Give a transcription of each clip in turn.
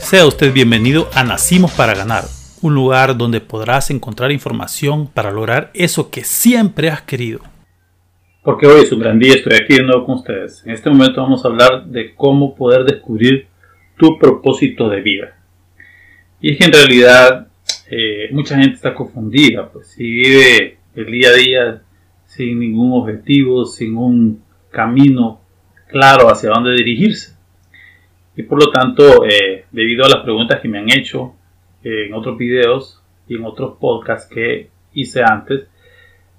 Sea usted bienvenido a Nacimos para Ganar, un lugar donde podrás encontrar información para lograr eso que siempre has querido. Porque hoy es un gran día, estoy aquí de nuevo con ustedes. En este momento vamos a hablar de cómo poder descubrir tu propósito de vida. Y es que en realidad eh, mucha gente está confundida, pues si vive el día a día sin ningún objetivo, sin un camino claro hacia dónde dirigirse. Y por lo tanto, eh, debido a las preguntas que me han hecho en otros videos y en otros podcasts que hice antes,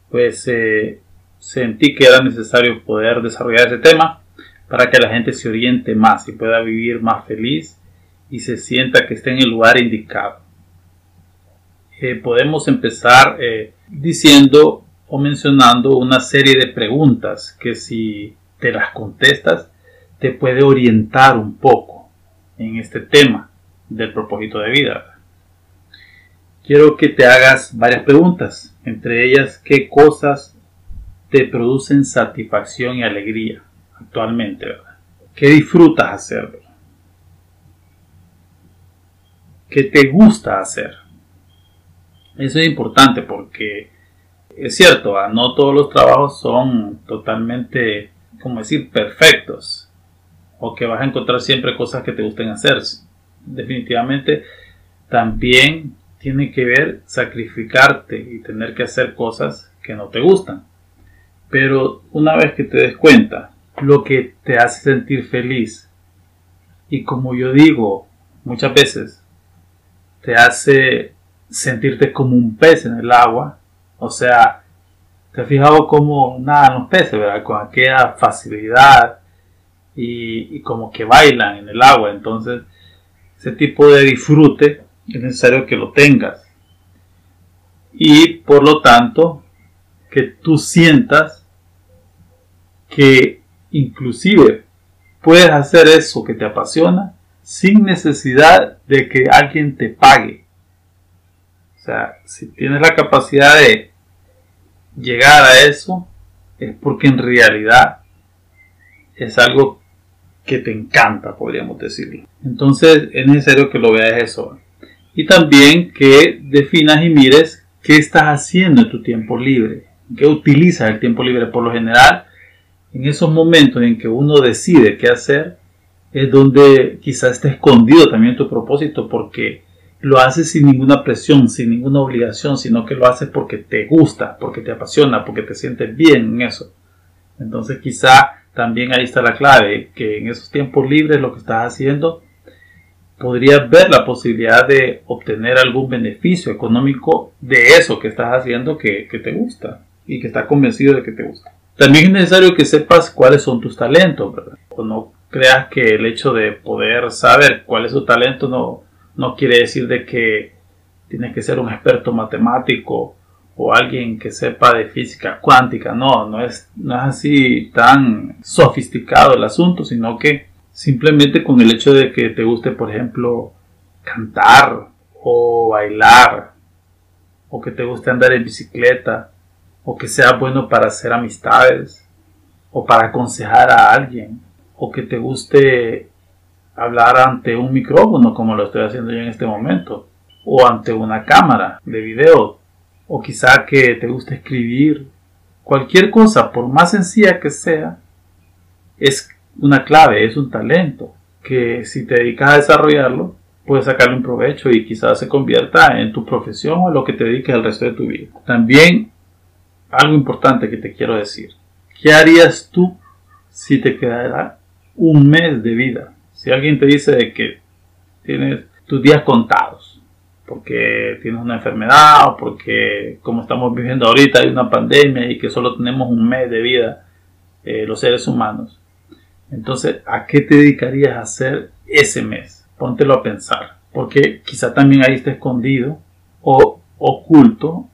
pues eh, sentí que era necesario poder desarrollar ese tema para que la gente se oriente más y pueda vivir más feliz y se sienta que está en el lugar indicado. Eh, podemos empezar diciendo o mencionando una serie de preguntas que si te las contestas te puede orientar un poco en este tema del propósito de vida. Quiero que te hagas varias preguntas, entre ellas qué cosas te producen satisfacción y alegría actualmente, ¿Qué disfrutas hacer? ¿Qué te gusta hacer? Eso es importante porque es cierto, no todos los trabajos son totalmente, como decir, perfectos. O que vas a encontrar siempre cosas que te gusten hacer. Definitivamente también tiene que ver sacrificarte y tener que hacer cosas que no te gustan. Pero una vez que te des cuenta lo que te hace sentir feliz y como yo digo muchas veces, te hace sentirte como un pez en el agua, o sea, te has fijado cómo nadan los peces, ¿verdad? Con aquella facilidad y, como que bailan en el agua. Entonces, ese tipo de disfrute es necesario que lo tengas. Y por lo tanto, que tú sientas que inclusive puedes hacer eso que te apasiona sin necesidad de que alguien te pague. O sea, si tienes la capacidad de llegar a eso, es porque en realidad es algo que te encanta, podríamos decirlo. Entonces es necesario que lo veas eso. Y también que definas y mires qué estás haciendo en tu tiempo libre, qué utilizas el tiempo libre. Por lo general, en esos momentos en que uno decide qué hacer, es donde quizás esté escondido también tu propósito, porque lo haces sin ninguna presión, sin ninguna obligación, sino que lo haces porque te gusta, porque te apasiona, porque te sientes bien en eso. Entonces quizá también ahí está la clave, que en esos tiempos libres lo que estás haciendo, podrías ver la posibilidad de obtener algún beneficio económico de eso que estás haciendo que, te gusta y que estás convencido de que te gusta. También es necesario que sepas cuáles son tus talentos, ¿verdad? O no creas que el hecho de poder saber cuál es tu talento no, no quiere decir de que tienes que ser un experto matemático o alguien que sepa de física cuántica. No, no es, no es así tan sofisticado el asunto, sino que simplemente con el hecho de que te guste, por ejemplo, cantar o bailar, o que te guste andar en bicicleta, o que sea bueno para hacer amistades, o para aconsejar a alguien, o que te guste hablar ante un micrófono como lo estoy haciendo yo en este momento, o ante una cámara de video, o quizá que te guste escribir, cualquier cosa, por más sencilla que sea, es una clave, es un talento, que si te dedicas a desarrollarlo, puedes sacarle un provecho y quizás se convierta en tu profesión o lo que te dediques el resto de tu vida. También algo importante que te quiero decir. ¿Qué harías tú si te quedara un mes de vida? Si alguien te dice de que tienes tus días contados, porque tienes una enfermedad o porque como estamos viviendo ahorita hay una pandemia y que solo tenemos un mes de vida eh, los seres humanos, entonces ¿a qué te dedicarías a hacer ese mes? Póntelo a pensar, porque quizá también ahí está escondido o oculto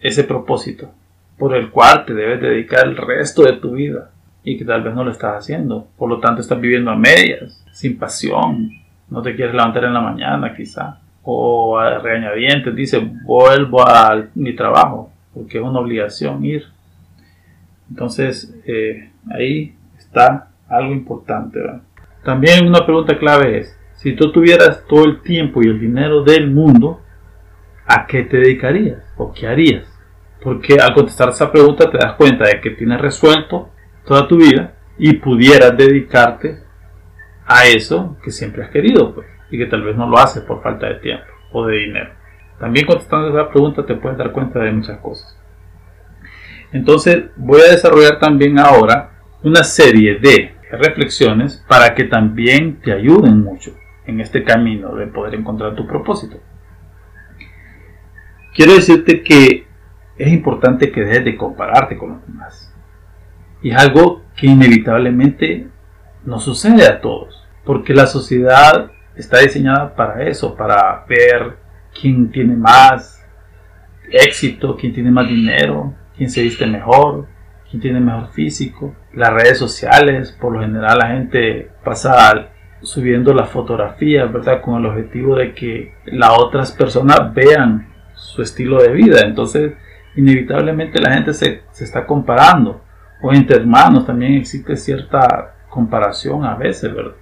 ese propósito por el cual te debes dedicar el resto de tu vida y que tal vez no lo estás haciendo. Por lo tanto, estás viviendo a medias, sin pasión. No te quieres levantar en la mañana, quizá. O a regañadientes, dice, vuelvo a mi trabajo, porque es una obligación ir. Entonces, eh, ahí está algo importante. También una pregunta clave es, Si tú tuvieras todo el tiempo y el dinero del mundo, ¿a qué te dedicarías? ¿O qué harías? Porque al contestar esa pregunta te das cuenta de que tienes resuelto toda tu vida y pudieras dedicarte a eso que siempre has querido, pues, y que tal vez no lo haces por falta de tiempo o de dinero. También contestando esa pregunta te puedes dar cuenta de muchas cosas. Entonces voy a desarrollar también ahora una serie de reflexiones para que también te ayuden mucho en este camino de poder encontrar tu propósito. Quiero decirte que es importante que dejes de compararte con los demás. Y es algo que inevitablemente nos sucede a todos, porque la sociedad está diseñada para eso, para ver quién tiene más éxito, quién tiene más dinero, quién se viste mejor, quién tiene mejor físico. Las redes sociales, por lo general la gente pasa subiendo las fotografías, ¿verdad? Con el objetivo de que las otras personas vean su estilo de vida. Entonces, inevitablemente la gente se, se está comparando. O entre hermanos también existe cierta comparación a veces, ¿verdad?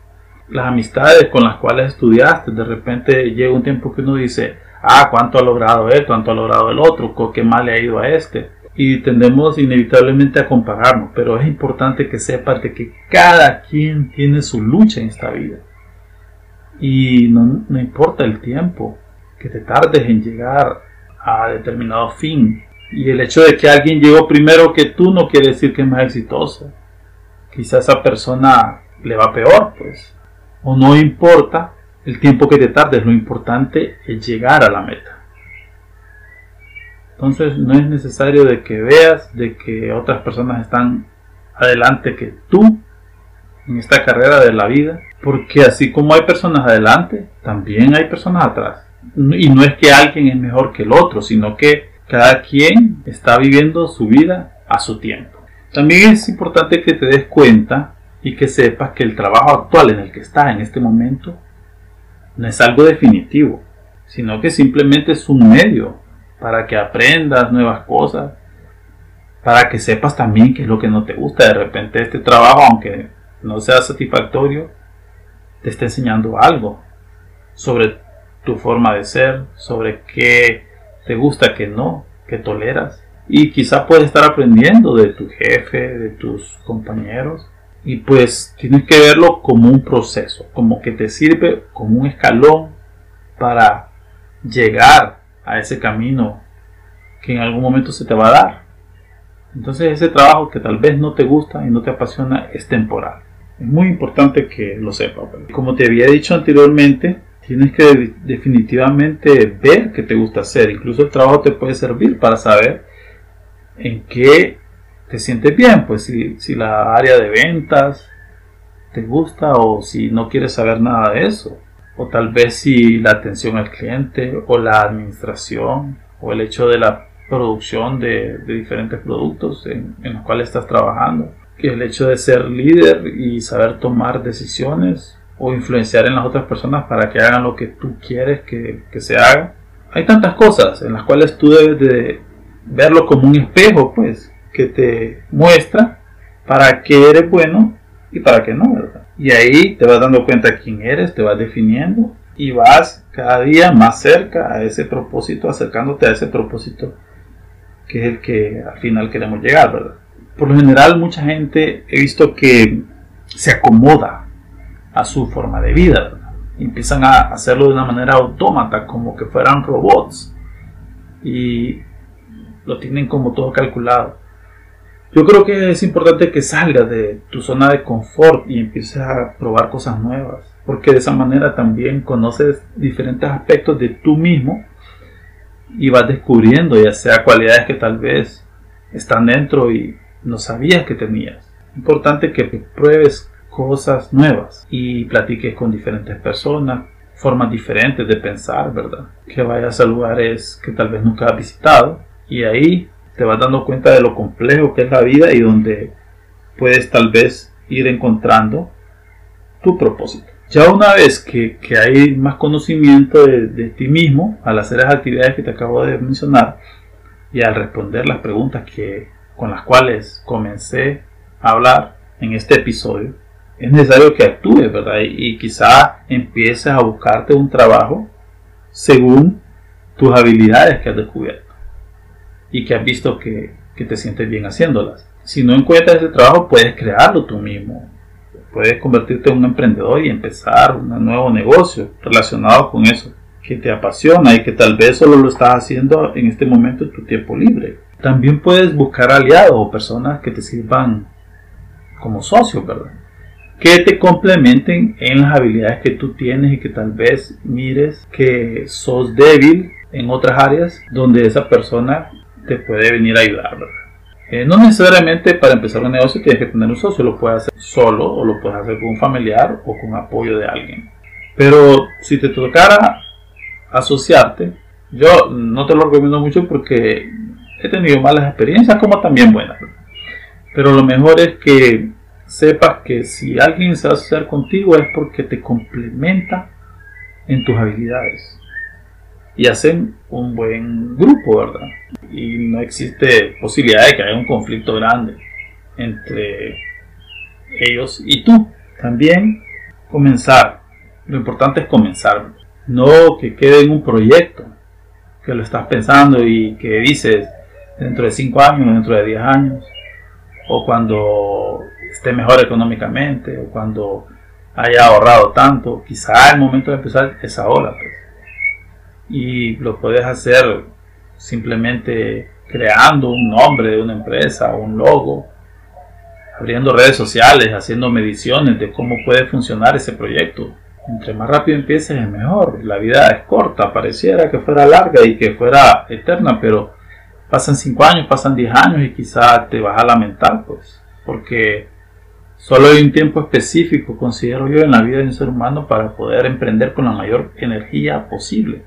Las amistades con las cuales estudiaste, de repente llega un tiempo que uno dice, ah, cuánto ha logrado él, cuánto ha logrado el otro, qué mal le ha ido a este. Y tendemos inevitablemente a compararnos, pero es importante que sepas de que cada quien tiene su lucha en esta vida. Y no, no importa el tiempo que te tardes en llegar a determinado fin. Y el hecho de que alguien llegó primero que tú no quiere decir que es más exitoso. Quizás esa persona le va peor, pues. O no importa el tiempo que te tardes, lo importante es llegar a la meta. Entonces no es necesario de que veas de que otras personas están adelante que tú en esta carrera de la vida, porque así como hay personas adelante, también hay personas atrás. Y no es que alguien es mejor que el otro, sino que cada quien está viviendo su vida a su tiempo. También es importante que te des cuenta y que sepas que el trabajo actual en el que estás en este momento no es algo definitivo, sino que simplemente es un medio para que aprendas nuevas cosas, para que sepas también qué es lo que no te gusta. De repente este trabajo, aunque no sea satisfactorio, te está enseñando algo sobre tu forma de ser, sobre qué te gusta, qué no, qué toleras. Y quizá puedes estar aprendiendo de tu jefe, de tus compañeros, y pues tienes que verlo como un proceso, como que te sirve como un escalón para llegar a ese camino que en algún momento se te va a dar. Entonces ese trabajo que tal vez no te gusta y no te apasiona es temporal. Es muy importante que lo sepas. Como te había dicho anteriormente, tienes que definitivamente ver qué te gusta hacer. Incluso el trabajo te puede servir para saber en qué te sientes bien, pues si, si la área de ventas te gusta o si no quieres saber nada de eso, o tal vez si la atención al cliente o la administración o el hecho de la producción de, diferentes productos en, los cuales estás trabajando, que el hecho de ser líder y saber tomar decisiones o influenciar en las otras personas para que hagan lo que tú quieres que, que se haga. Hay tantas cosas en las cuales tú debes de verlo como un espejo, pues, que te muestra para qué eres bueno y para qué no, ¿verdad? Y ahí te vas dando cuenta quién eres, te vas definiendo y vas cada día más cerca a ese propósito, acercándote a ese propósito que es el que al final queremos llegar, ¿verdad? Por lo general mucha gente he visto que se acomoda a su forma de vida, ¿verdad? empiezan a hacerlo de una manera autómata, como que fueran robots y lo tienen como todo calculado. Yo creo que es importante que salgas de tu zona de confort y empieces a probar cosas nuevas, porque de esa manera también conoces diferentes aspectos de tú mismo y vas descubriendo ya sea cualidades que tal vez están dentro y no sabías que tenías. Importante que pruebes cosas nuevas y platiques con diferentes personas, formas diferentes de pensar, ¿verdad? Que vayas a lugares que tal vez nunca has visitado y ahí te vas dando cuenta de lo complejo que es la vida y donde puedes tal vez ir encontrando tu propósito. Ya una vez que, hay más conocimiento de, ti mismo al hacer las actividades que te acabo de mencionar y al responder las preguntas que, con las cuales comencé a hablar en este episodio, es necesario que actúes, ¿verdad? Y, quizá empieces a buscarte un trabajo según tus habilidades que has descubierto y que has visto que, que te sientes bien haciéndolas. Si no encuentras ese trabajo, puedes crearlo tú mismo. Puedes convertirte en un emprendedor y empezar un nuevo negocio relacionado con eso que te apasiona y que tal vez solo lo estás haciendo en este momento en tu tiempo libre. También puedes buscar aliados o personas que te sirvan como socios, ¿verdad? Que te complementen en las habilidades que tú tienes y que tal vez mires que sos débil en otras áreas donde esa persona te puede venir a ayudar. Eh, no necesariamente para empezar un negocio tienes que tener un socio, lo puedes hacer solo o lo puedes hacer con un familiar o con apoyo de alguien. Pero si te tocara asociarte, yo no te lo recomiendo mucho porque he tenido malas experiencias como también buenas. Pero lo mejor es que sepas que si alguien se va a asociar contigo es porque te complementa en tus habilidades y hacen un buen grupo, ¿verdad? Y no existe posibilidad de que haya un conflicto grande entre ellos y tú. También comenzar. Lo importante es comenzar. No que quede en un proyecto que lo estás pensando y que dices dentro de 5 años, dentro de 10 años, o cuando esté mejor económicamente, o cuando haya ahorrado tanto, quizá el momento de empezar es ahora. Pues. Y lo puedes hacer simplemente creando un nombre de una empresa, un logo, abriendo redes sociales, haciendo mediciones de cómo puede funcionar ese proyecto. Entre más rápido empieces es mejor. La vida es corta, pareciera que fuera larga y que fuera eterna, pero pasan 5 años, pasan 10 años y quizá te vas a lamentar, pues, porque solo hay un tiempo específico, considero yo, en la vida de un ser humano para poder emprender con la mayor energía posible.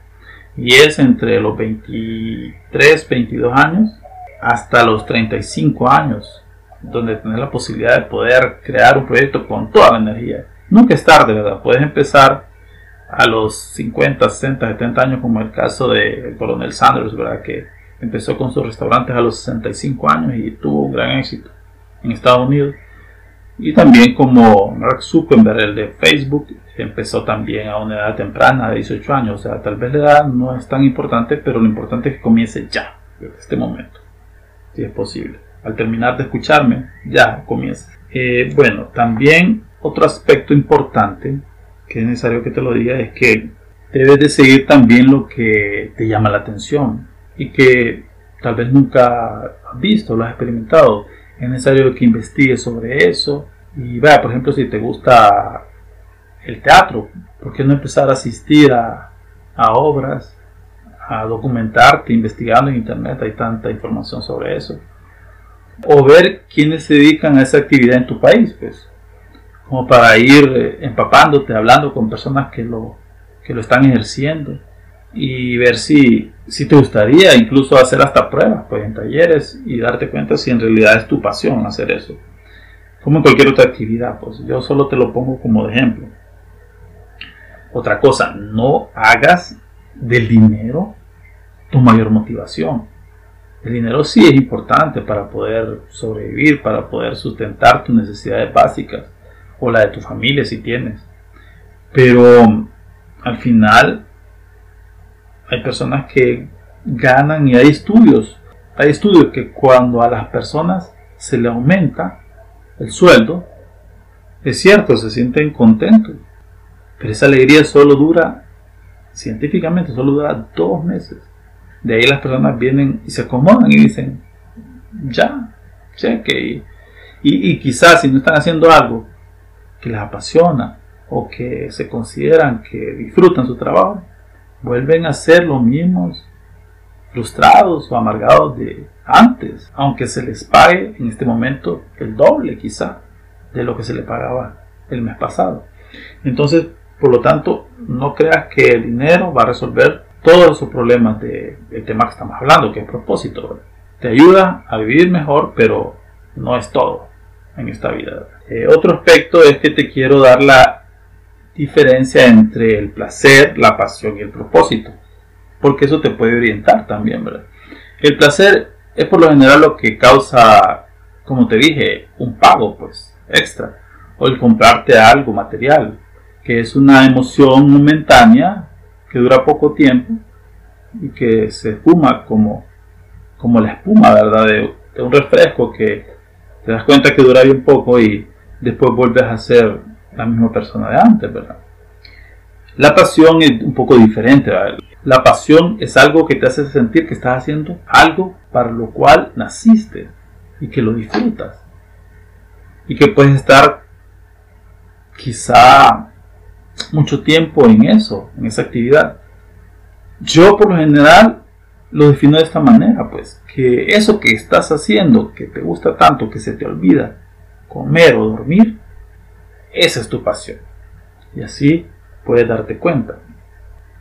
Y es entre los 23, 22 años hasta los 35 años, donde tienes la posibilidad de poder crear un proyecto con toda la energía. Nunca es tarde, ¿verdad? Puedes empezar a los 50, 60, 70 años, como el caso del coronel Sanders, ¿verdad? Que empezó con sus restaurantes a los 65 años y tuvo un gran éxito en Estados Unidos. Y también como Mark Zuckerberg, el de Facebook, empezó también a una edad temprana, de 18 años. O sea, tal vez la edad no es tan importante, pero lo importante es que comience ya, desde este momento, si es posible. Al terminar de escucharme, ya comienza. Eh, bueno, también otro aspecto importante que es necesario que te lo diga es que debes de seguir también lo que te llama la atención y que tal vez nunca has visto, lo has experimentado. Es necesario que investigues sobre eso y vea, por ejemplo, si te gusta el teatro, ¿por qué no empezar a asistir a, a obras, a documentarte, investigando en internet, hay tanta información sobre eso? O ver quiénes se dedican a esa actividad en tu país, pues como para ir eh, empapándote, hablando con personas que lo, que lo están ejerciendo y ver si, si te gustaría incluso hacer hasta pruebas pues, en talleres y darte cuenta si en realidad es tu pasión hacer eso. Como en cualquier otra actividad, pues yo solo te lo pongo como de ejemplo. Otra cosa, no hagas del dinero tu mayor motivación. El dinero sí es importante para poder sobrevivir, para poder sustentar tus necesidades básicas o la de tu familia si tienes. Pero al final hay personas que ganan y hay estudios. Hay estudios que cuando a las personas se le aumenta el sueldo, es cierto, se sienten contentos. Pero esa alegría solo dura, científicamente, solo dura dos meses. De ahí las personas vienen y se acomodan y dicen, ya, cheque. Y, y quizás si no están haciendo algo que les apasiona o que se consideran que disfrutan su trabajo, vuelven a ser los mismos frustrados o amargados de antes, aunque se les pague en este momento el doble quizá de lo que se le pagaba el mes pasado. Entonces, por lo tanto, no creas que el dinero va a resolver todos esos problemas del tema que estamos hablando, que es propósito. Te ayuda a vivir mejor, pero no es todo en esta vida. Eh, otro aspecto es que te quiero dar la diferencia entre el placer, la pasión y el propósito, porque eso te puede orientar también. El placer es por lo general lo que causa, como te dije, un pago, pues, extra, o el comprarte algo material, que es una emoción momentánea que dura poco tiempo y que se espuma como, como la espuma, ¿verdad? De, un refresco que te das cuenta que dura bien poco y después vuelves a ser la misma persona de antes, ¿verdad? La pasión es un poco diferente. La pasión es algo que te hace sentir que estás haciendo algo para lo cual naciste y que lo disfrutas. Y que puedes estar quizá mucho tiempo en eso, en esa actividad. Yo por lo general lo defino de esta manera, pues, que eso que estás haciendo, que te gusta tanto, que se te olvida, comer o dormir, esa es tu pasión. Y así puedes darte cuenta.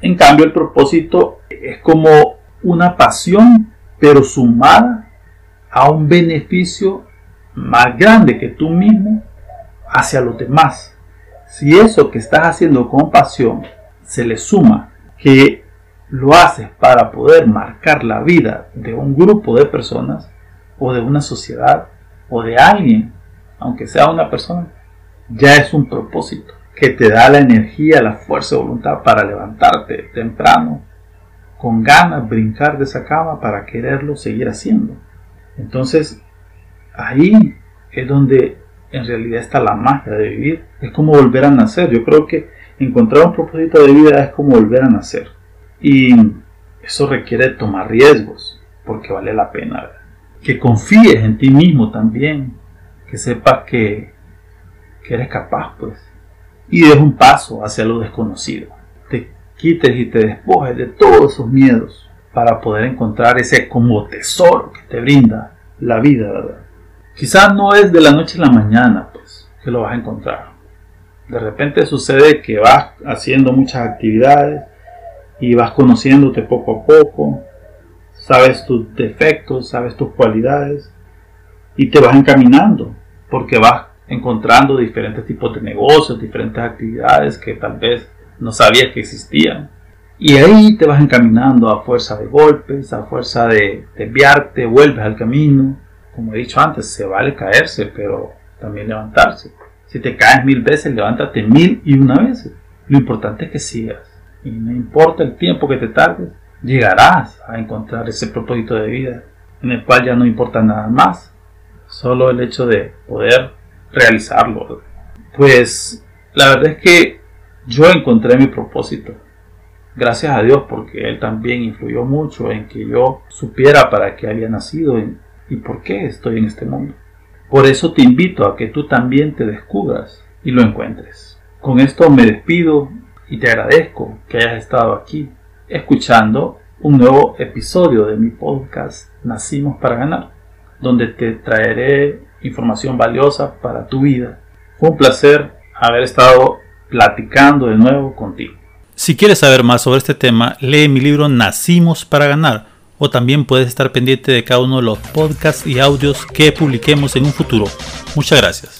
En cambio, el propósito es como una pasión, pero sumada a un beneficio más grande que tú mismo hacia los demás. Si eso que estás haciendo con pasión se le suma que lo haces para poder marcar la vida de un grupo de personas o de una sociedad o de alguien, aunque sea una persona, ya es un propósito que te da la energía, la fuerza de voluntad para levantarte temprano, con ganas, brincar de esa cama para quererlo seguir haciendo. Entonces, ahí es donde en realidad está la magia de vivir. Es como volver a nacer. Yo creo que encontrar un propósito de vida es como volver a nacer. Y eso requiere tomar riesgos, porque vale la pena. Que confíes en ti mismo también. Que sepas que, que eres capaz, pues y des un paso hacia lo desconocido. Te quites y te despojes de todos esos miedos para poder encontrar ese como tesoro que te brinda la vida, ¿verdad? Quizás no es de la noche a la mañana, pues, que lo vas a encontrar. De repente sucede que vas haciendo muchas actividades y vas conociéndote poco a poco, sabes tus defectos, sabes tus cualidades y te vas encaminando porque vas encontrando diferentes tipos de negocios, diferentes actividades que tal vez no sabías que existían. Y ahí te vas encaminando a fuerza de golpes, a fuerza de desviarte, vuelves al camino. Como he dicho antes, se vale caerse, pero también levantarse. Si te caes mil veces, levántate mil y una veces. Lo importante es que sigas. Y no importa el tiempo que te tardes, llegarás a encontrar ese propósito de vida en el cual ya no importa nada más. Solo el hecho de poder realizarlo. Pues la verdad es que yo encontré mi propósito. Gracias a Dios porque Él también influyó mucho en que yo supiera para qué había nacido y por qué estoy en este mundo. Por eso te invito a que tú también te descubras y lo encuentres. Con esto me despido y te agradezco que hayas estado aquí escuchando un nuevo episodio de mi podcast Nacimos para ganar, donde te traeré información valiosa para tu vida. Fue un placer haber estado platicando de nuevo contigo. Si quieres saber más sobre este tema, lee mi libro Nacimos para ganar o también puedes estar pendiente de cada uno de los podcasts y audios que publiquemos en un futuro. Muchas gracias.